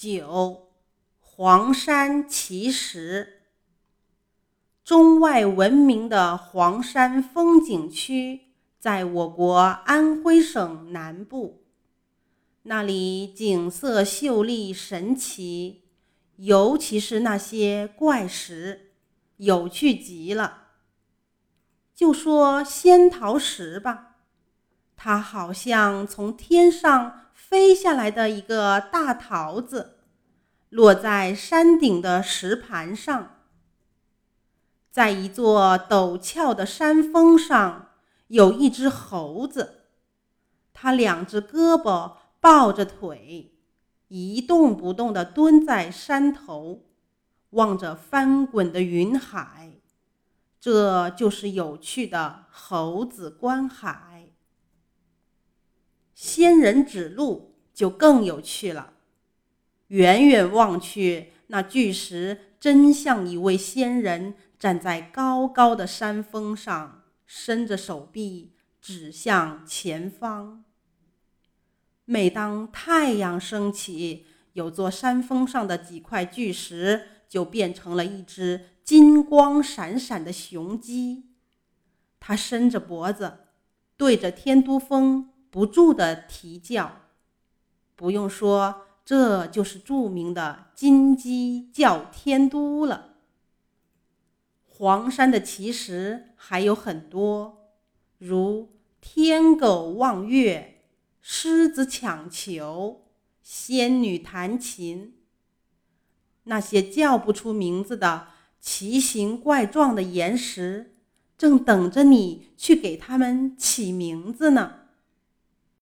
九，黄山奇石。中外闻名的黄山风景区，在我国安徽省南部，那里景色秀丽神奇，尤其是那些怪石，有趣极了。就说仙桃石吧，它好像从天上。飞下来的一个大桃子，落在山顶的石盘上。在一座陡峭的山峰上，有一只猴子，它两只胳膊抱着腿，一动不动地蹲在山头，望着翻滚的云海。这就是有趣的猴子观海。仙人指路就更有趣了。远远望去，那巨石真像一位仙人站在高高的山峰上，伸着手臂指向前方。每当太阳升起，有座山峰上的几块巨石就变成了一只金光闪闪的雄鸡，它伸着脖子，对着天都峰。不住的啼叫，不用说，这就是著名的金鸡叫天都了。黄山的奇石还有很多，如天狗望月、狮子抢球、仙女弹琴。那些叫不出名字的奇形怪状的岩石，正等着你去给它们起名字呢。